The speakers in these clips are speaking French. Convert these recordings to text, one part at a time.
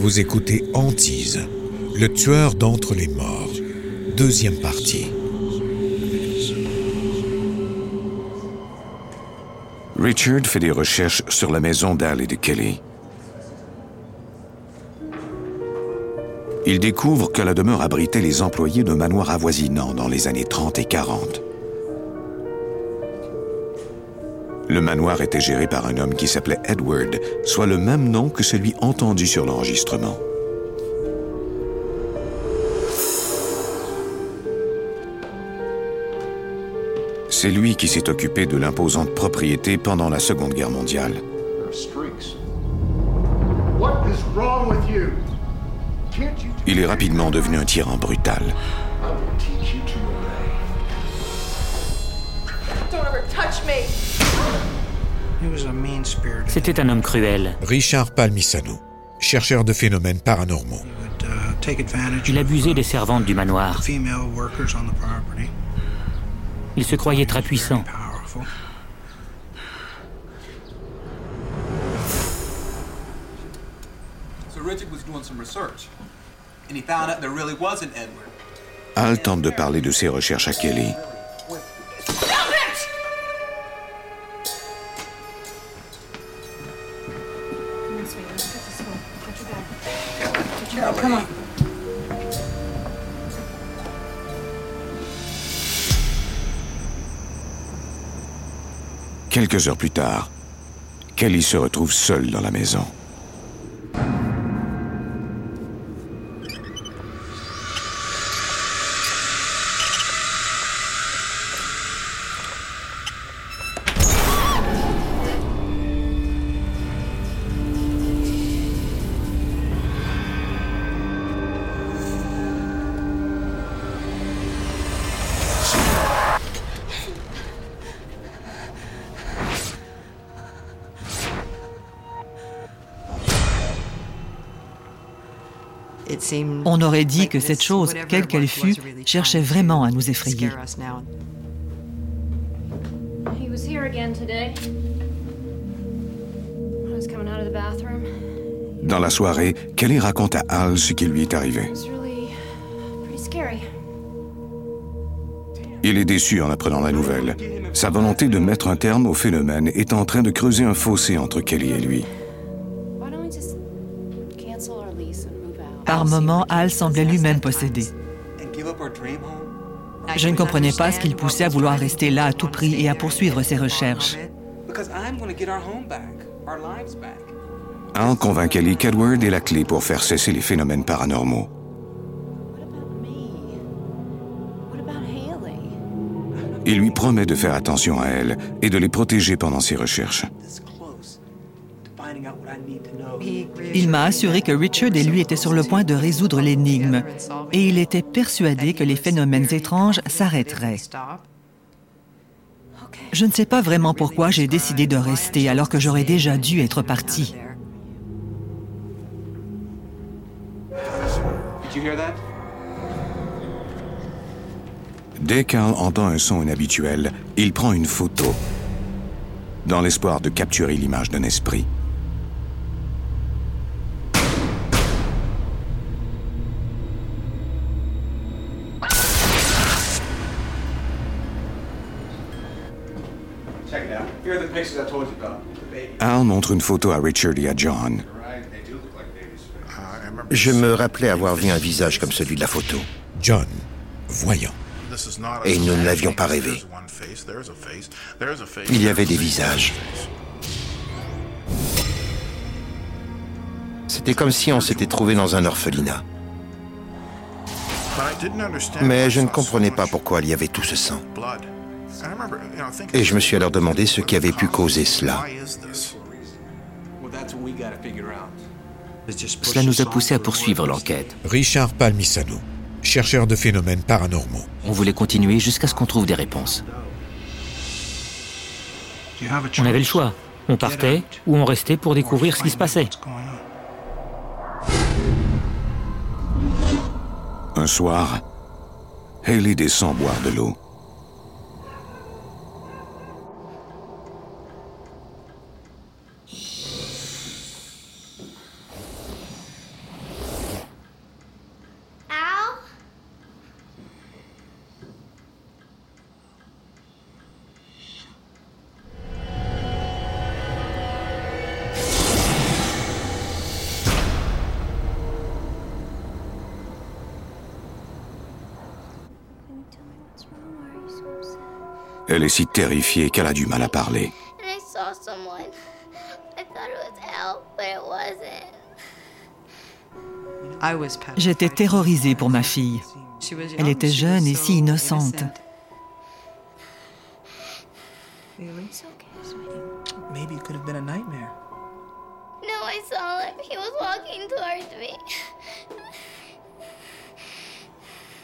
Vous écoutez Antise, le tueur d'entre les morts, deuxième partie. Richard fait des recherches sur la maison d'Al et de Kelly. Il découvre que la demeure abritait les employés de manoirs avoisinants dans les années 30 et 40. Le manoir était géré par un homme qui s'appelait Edward, soit le même nom que celui entendu sur l'enregistrement. C'est lui qui s'est occupé de l'imposante propriété pendant la Seconde Guerre mondiale. Il est rapidement devenu un tyran brutal. C'était un homme cruel. Richard Palmisano, chercheur de phénomènes paranormaux. Il abusait des servantes du manoir. Il se croyait très puissant. Al tente de parler de ses recherches à Kelly. Quelques heures plus tard, Kelly se retrouve seule dans la maison. On aurait dit que cette chose, quelle qu'elle fût, cherchait vraiment à nous effrayer. Dans la soirée, Kelly raconte à Al ce qui lui est arrivé. Il est déçu en apprenant la nouvelle. Sa volonté de mettre un terme au phénomène est en train de creuser un fossé entre Kelly et lui. Par moments, Al semblait lui-même possédé. Je ne comprenais pas ce qui le poussait à vouloir rester là à tout prix et à poursuivre ses recherches. Al convainc Kelly qu'Edward est la clé pour faire cesser les phénomènes paranormaux. Il lui promet de faire attention à elle et de les protéger pendant ses recherches. Il m'a assuré que Richard et lui étaient sur le point de résoudre l'énigme et il était persuadé que les phénomènes étranges s'arrêteraient. Je ne sais pas vraiment pourquoi j'ai décidé de rester alors que j'aurais déjà dû être parti. Dès qu'Al entend un son inhabituel, il prend une photo, dans l'espoir de capturer l'image d'un esprit. Al montre une photo à Richard et à John. Je me rappelais avoir vu un visage comme celui de la photo. John, voyant. Et nous ne l'avions pas rêvé. Il y avait des visages. C'était comme si on s'était trouvé dans un orphelinat. Mais je ne comprenais pas pourquoi il y avait tout ce sang. Et je me suis alors demandé ce qui avait pu causer cela. Cela nous a poussé à poursuivre l'enquête. Richard Palmisano, chercheur de phénomènes paranormaux. On voulait continuer jusqu'à ce qu'on trouve des réponses. On avait le choix. On partait ou on restait pour découvrir ce qui se passait. Un soir, Haley descend boire de l'eau. Elle est si terrifiée qu'elle a du mal à parler. J'étais terrorisée pour ma fille. Elle était jeune et si innocente.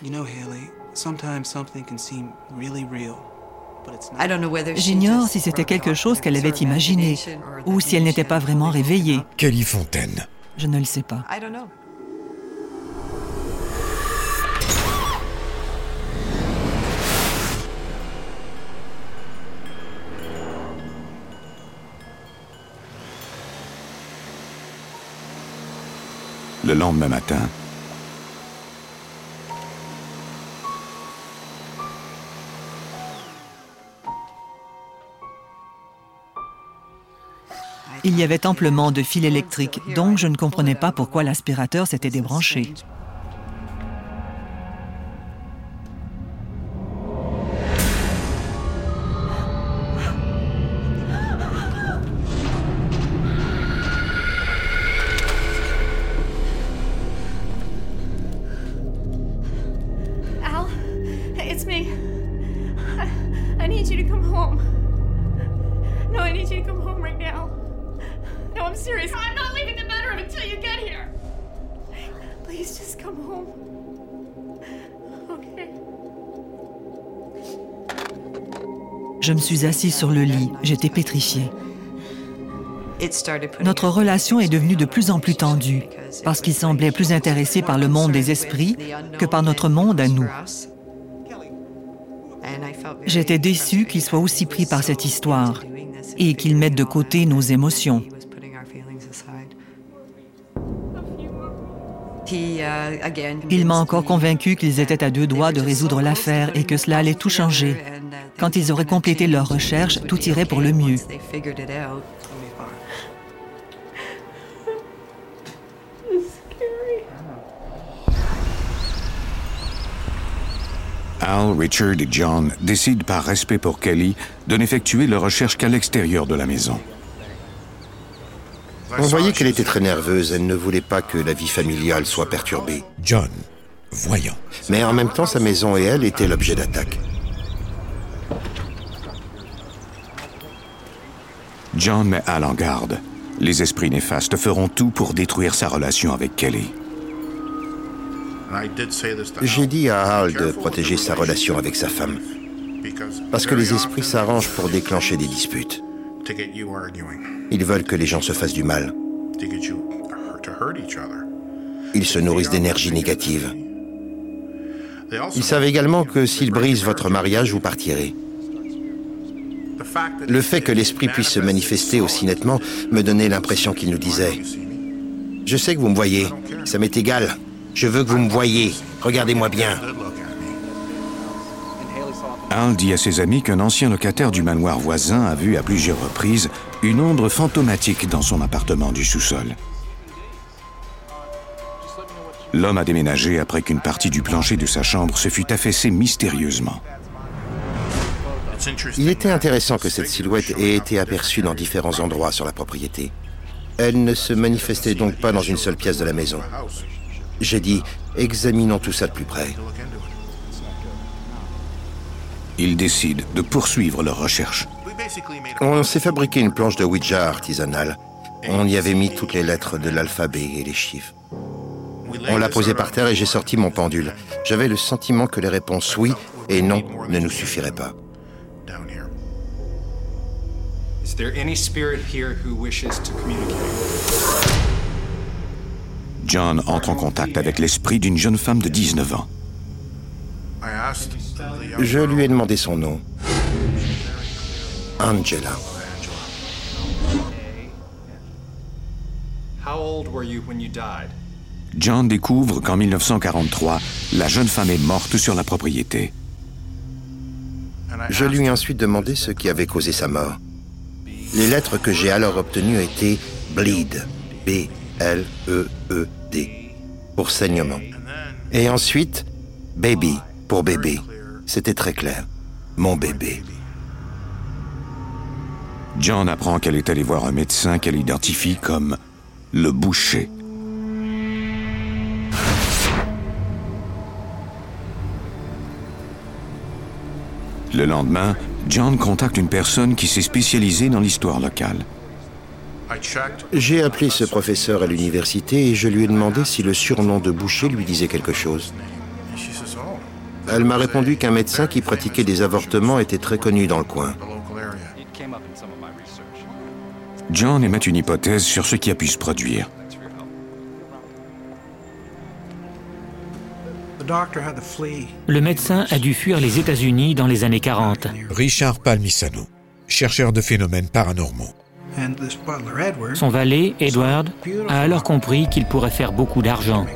You know, Haley, sometimes something can seem really real. J'ignore si c'était quelque chose qu'elle avait imaginé ou si elle n'était pas vraiment réveillée. Kelly Fontaine. Je ne le sais pas. Le lendemain matin, Il y avait amplement de fils électriques, donc je ne comprenais pas pourquoi l'aspirateur s'était débranché. Je me suis assise sur le lit, j'étais pétrifiée. Notre relation est devenue de plus en plus tendue parce qu'il semblait plus intéressé par le monde des esprits que par notre monde à nous. J'étais déçue qu'il soit aussi pris par cette histoire et qu'il mette de côté nos émotions. Il m'a encore convaincu qu'ils étaient à deux doigts de résoudre l'affaire et que cela allait tout changer. Quand ils auraient complété leurs recherches, tout irait pour le mieux. Al, Richard et John décident par respect pour Kelly de n'effectuer leurs recherches qu'à l'extérieur de la maison. On voyait qu'elle était très nerveuse, elle ne voulait pas que la vie familiale soit perturbée. John, voyant. Mais en même temps, sa maison et elle étaient l'objet d'attaque. John met Al en garde. Les esprits néfastes feront tout pour détruire sa relation avec Kelly. J'ai dit à Hal de protéger sa relation avec sa femme, parce que les esprits s'arrangent pour déclencher des disputes. Ils veulent que les gens se fassent du mal. Ils se nourrissent d'énergie négative. Ils savent également que s'ils brisent votre mariage, vous partirez. Le fait que l'esprit puisse se manifester aussi nettement me donnait l'impression qu'il nous disait « Je sais que vous me voyez, ça m'est égal. Je veux que vous me voyez. Regardez-moi bien. » Al dit à ses amis qu'un ancien locataire du manoir voisin a vu à plusieurs reprises une ombre fantomatique dans son appartement du sous-sol. L'homme a déménagé après qu'une partie du plancher de sa chambre se fût affaissée mystérieusement. Il était intéressant que cette silhouette ait été aperçue dans différents endroits sur la propriété. Elle ne se manifestait donc pas dans une seule pièce de la maison. J'ai dit, examinons tout ça de plus près. Ils décident de poursuivre leurs recherches. On s'est fabriqué une planche de Ouija artisanale. On y avait mis toutes les lettres de l'alphabet et les chiffres. On l'a posée par terre et j'ai sorti mon pendule. J'avais le sentiment que les réponses oui et non ne nous suffiraient pas. Is there any spirit here who wishes to communicate? John entre en contact avec l'esprit d'une jeune femme de 19 ans. Je lui ai demandé son nom. Angela. How old were you when you died? John découvre qu'en 1943, la jeune femme est morte sur la propriété. Je lui ai ensuite demandé ce qui avait causé sa mort. Les lettres que j'ai alors obtenues étaient bleed, B-L-E-E-D, pour saignement. Et ensuite, baby, pour bébé. C'était très clair. Mon bébé. John apprend qu'elle est allée voir un médecin qu'elle identifie comme le boucher. Le lendemain, John contacte une personne qui s'est spécialisée dans l'histoire locale. J'ai appelé ce professeur à l'université et je lui ai demandé si le surnom de boucher lui disait quelque chose. Elle m'a répondu qu'un médecin qui pratiquait des avortements était très connu dans le coin. John émet une hypothèse sur ce qui a pu se produire. Le médecin a dû fuir les États-Unis dans les années 40. Richard Palmisano, chercheur de phénomènes paranormaux. Son valet, Edward, a alors compris qu'il pourrait faire beaucoup d'argent.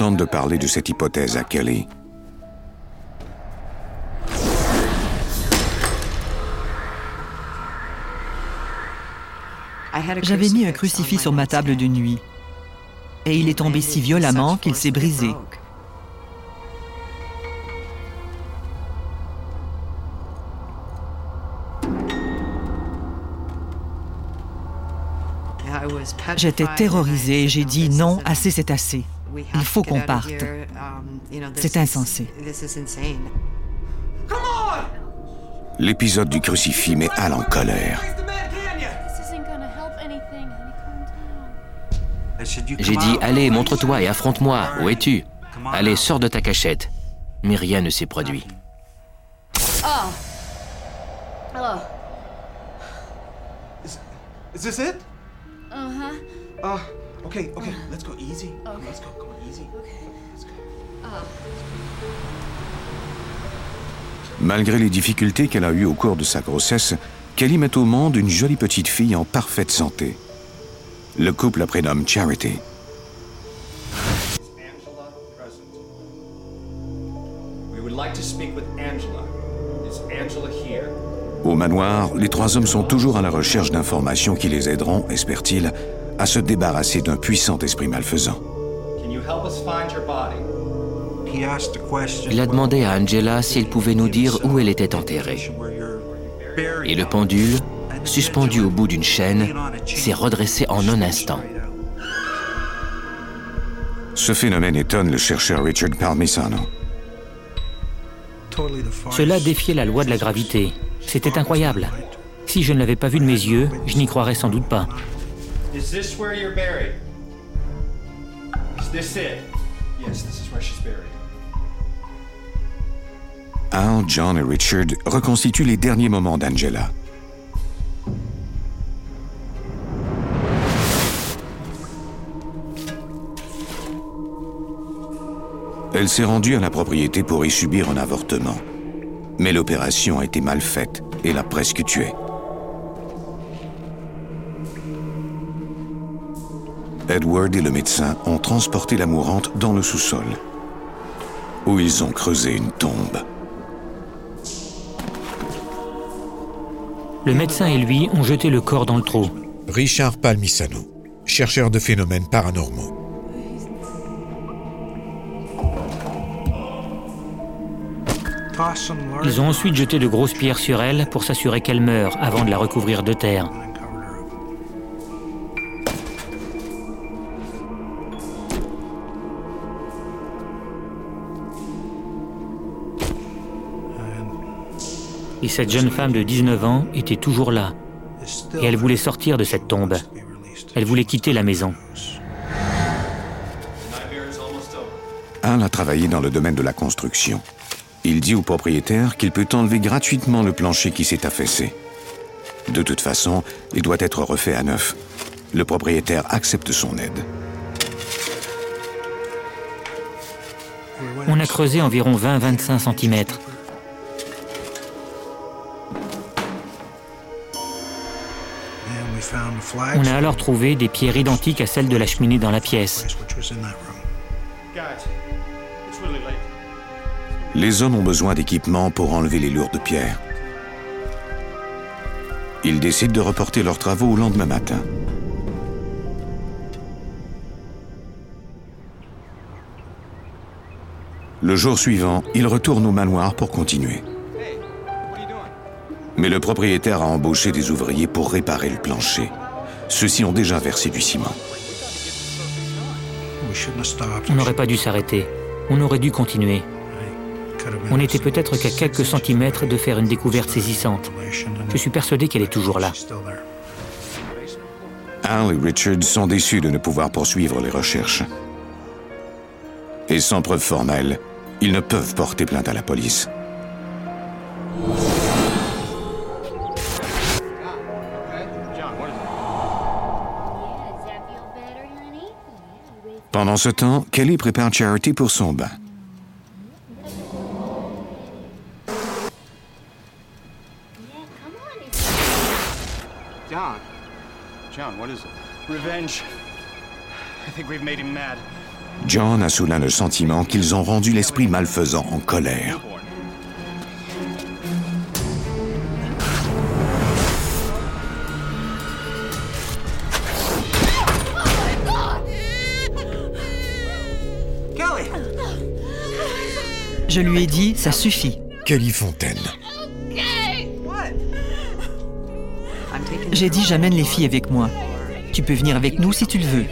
De parler de cette hypothèse à Kelly. J'avais mis un crucifix sur ma table de nuit. Et il est tombé si violemment qu'il s'est brisé. J'étais terrorisée et j'ai dit non, assez c'est assez. Il faut qu'on parte. C'est insensé. L'épisode du crucifix met Al en colère. J'ai dit, allez, montre-toi et affronte-moi. Où es-tu? Allez, sors de ta cachette. Mais rien ne s'est produit. Oh. Oh. Is this it? Uh-huh. Uh, okay, okay, let's go easy. Okay. Let's go, come on, easy. Okay. Let's go. Malgré les difficultés qu'elle a eues au cours de sa grossesse, Kelly met au monde une jolie petite fille en parfaite santé. Le couple la prénomme Charity. We would like to speak with Angela. Is Angela here? Au manoir, les trois hommes sont toujours à la recherche d'informations qui les aideront, espèrent-ils, à se débarrasser d'un puissant esprit malfaisant. Il a demandé à Angela si elle pouvait nous dire où elle était enterrée. Et le pendule, suspendu au bout d'une chaîne, s'est redressé en un instant. Ce phénomène étonne le chercheur Richard Palmisano. Cela défiait la loi de la gravité. C'était incroyable. Si je ne l'avais pas vu de mes yeux, je n'y croirais sans doute pas. Is this where you're buried? Is this it? Yes, this is where she's buried. Al, John et Richard reconstituent les derniers moments d'Angela. Elle s'est rendue à la propriété pour y subir un avortement. Mais l'opération a été mal faite et l'a presque tuée. Edward et le médecin ont transporté la mourante dans le sous-sol, où ils ont creusé une tombe. Le médecin et lui ont jeté le corps dans le trou. Richard Palmisano, chercheur de phénomènes paranormaux. Ils ont ensuite jeté de grosses pierres sur elle pour s'assurer qu'elle meure avant de la recouvrir de terre. Cette jeune femme de 19 ans était toujours là. Et elle voulait sortir de cette tombe. Elle voulait quitter la maison. Al a travaillé dans le domaine de la construction. Il dit au propriétaire qu'il peut enlever gratuitement le plancher qui s'est affaissé. De toute façon, il doit être refait à neuf. Le propriétaire accepte son aide. On a creusé environ 20-25 cm. On a alors trouvé des pierres identiques à celles de la cheminée dans la pièce. Les hommes ont besoin d'équipements pour enlever les lourdes pierres. Ils décident de reporter leurs travaux au lendemain matin. Le jour suivant, ils retournent au manoir pour continuer. Mais le propriétaire a embauché des ouvriers pour réparer le plancher. Ceux-ci ont déjà versé du ciment. On n'aurait pas dû s'arrêter. On aurait dû continuer. On était peut-être qu'à quelques centimètres de faire une découverte saisissante. Je suis persuadé qu'elle est toujours là. Al et Richard sont déçus de ne pouvoir poursuivre les recherches. Et sans preuve formelle, ils ne peuvent porter plainte à la police. Pendant ce temps, Kelly prépare Charity pour son bain. John. John, what is it? Revenge. I think we've made him mad. John a soudain le sentiment qu'ils ont rendu l'esprit malfaisant en colère. Je lui ai dit, ça suffit. Kelly Fontaine. J'ai dit, j'amène les filles avec moi. Tu peux venir avec nous si tu le veux.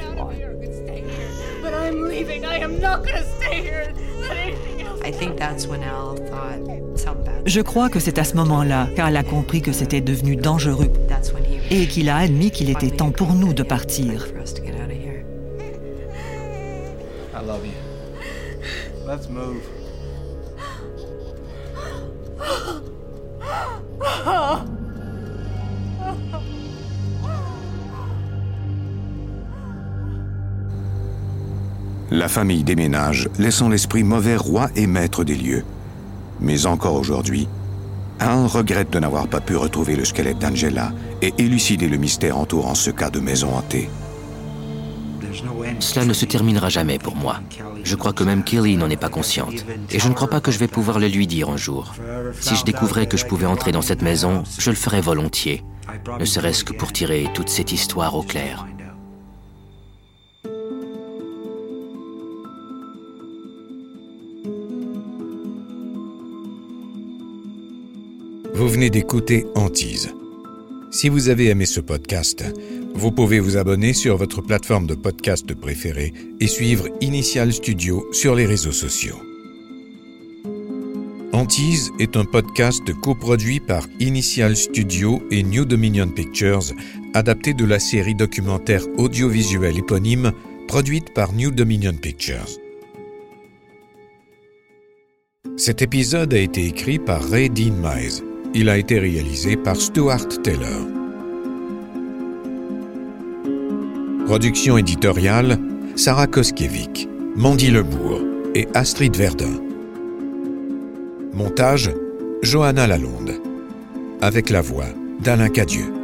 Je crois que c'est à ce moment-là qu'Al a compris que c'était devenu dangereux et qu'il a admis qu'il était temps pour nous de partir. La famille déménage, laissant l'esprit mauvais roi et maître des lieux. Mais encore aujourd'hui, Al regrette de n'avoir pas pu retrouver le squelette d'Angela et élucider le mystère entourant ce cas de maison hantée. Cela ne se terminera jamais pour moi. Je crois que même Kelly n'en est pas consciente. Et je ne crois pas que je vais pouvoir le lui dire un jour. Si je découvrais que je pouvais entrer dans cette maison, je le ferais volontiers. Ne serait-ce que pour tirer toute cette histoire au clair. Vous venez d'écouter Antise. Si vous avez aimé ce podcast, vous pouvez vous abonner sur votre plateforme de podcast préférée et suivre Initial Studio sur les réseaux sociaux. Antise est un podcast coproduit par Initial Studio et New Dominion Pictures, adapté de la série documentaire audiovisuelle éponyme produite par New Dominion Pictures. Cet épisode a été écrit par Ray Dean Mize il a été réalisé par Stuart Taylor. Production éditoriale Sarah Koskiewicz, Mandy Lebourg et Astrid Verdun. Montage Johanna Lalonde. Avec la voix d'Alain Cadieux.